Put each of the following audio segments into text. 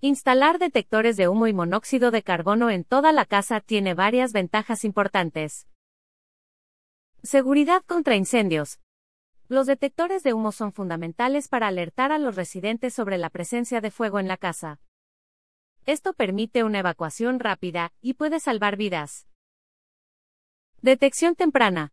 Instalar detectores de humo y monóxido de carbono en toda la casa tiene varias ventajas importantes. Seguridad contra incendios. Los detectores de humo son fundamentales para alertar a los residentes sobre la presencia de fuego en la casa. Esto permite una evacuación rápida y puede salvar vidas. Detección temprana.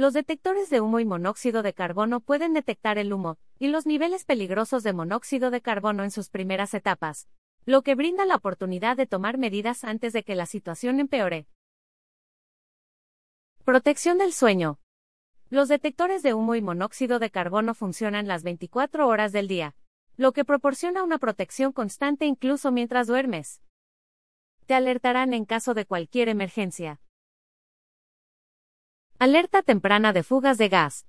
Los detectores de humo y monóxido de carbono pueden detectar el humo y los niveles peligrosos de monóxido de carbono en sus primeras etapas, lo que brinda la oportunidad de tomar medidas antes de que la situación empeore. Protección del sueño. Los detectores de humo y monóxido de carbono funcionan las 24 horas del día, lo que proporciona una protección constante incluso mientras duermes. Te alertarán en caso de cualquier emergencia. Alerta temprana de fugas de gas.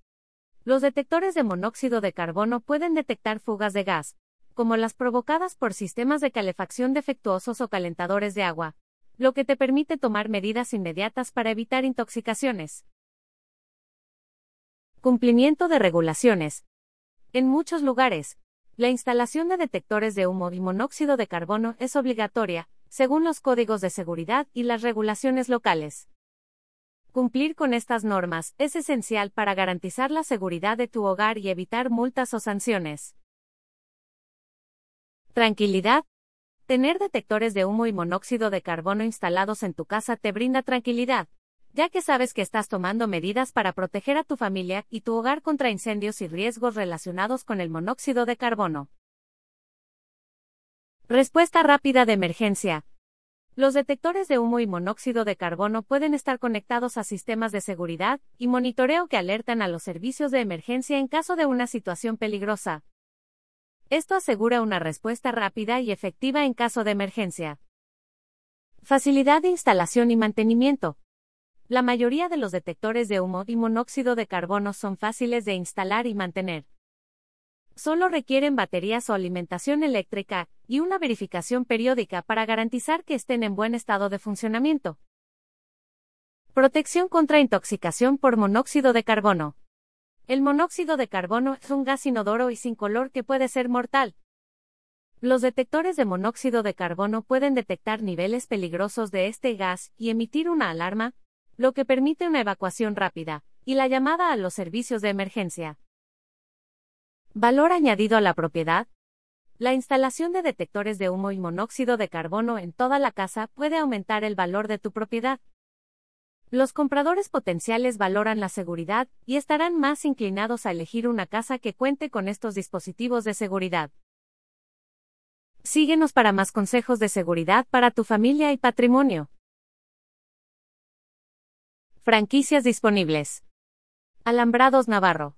Los detectores de monóxido de carbono pueden detectar fugas de gas, como las provocadas por sistemas de calefacción defectuosos o calentadores de agua, lo que te permite tomar medidas inmediatas para evitar intoxicaciones. Cumplimiento de regulaciones. En muchos lugares, la instalación de detectores de humo y monóxido de carbono es obligatoria, según los códigos de seguridad y las regulaciones locales. Cumplir con estas normas es esencial para garantizar la seguridad de tu hogar y evitar multas o sanciones. Tranquilidad. Tener detectores de humo y monóxido de carbono instalados en tu casa te brinda tranquilidad, ya que sabes que estás tomando medidas para proteger a tu familia y tu hogar contra incendios y riesgos relacionados con el monóxido de carbono. Respuesta rápida de emergencia. Los detectores de humo y monóxido de carbono pueden estar conectados a sistemas de seguridad y monitoreo que alertan a los servicios de emergencia en caso de una situación peligrosa. Esto asegura una respuesta rápida y efectiva en caso de emergencia. Facilidad de instalación y mantenimiento. La mayoría de los detectores de humo y monóxido de carbono son fáciles de instalar y mantener. Solo requieren baterías o alimentación eléctrica, y una verificación periódica para garantizar que estén en buen estado de funcionamiento. Protección contra intoxicación por monóxido de carbono. El monóxido de carbono es un gas inodoro y sin color que puede ser mortal. Los detectores de monóxido de carbono pueden detectar niveles peligrosos de este gas y emitir una alarma, lo que permite una evacuación rápida y la llamada a los servicios de emergencia. Valor añadido a la propiedad. La instalación de detectores de humo y monóxido de carbono en toda la casa puede aumentar el valor de tu propiedad. Los compradores potenciales valoran la seguridad y estarán más inclinados a elegir una casa que cuente con estos dispositivos de seguridad. Síguenos para más consejos de seguridad para tu familia y patrimonio. Franquicias disponibles. Alambrados Navarro.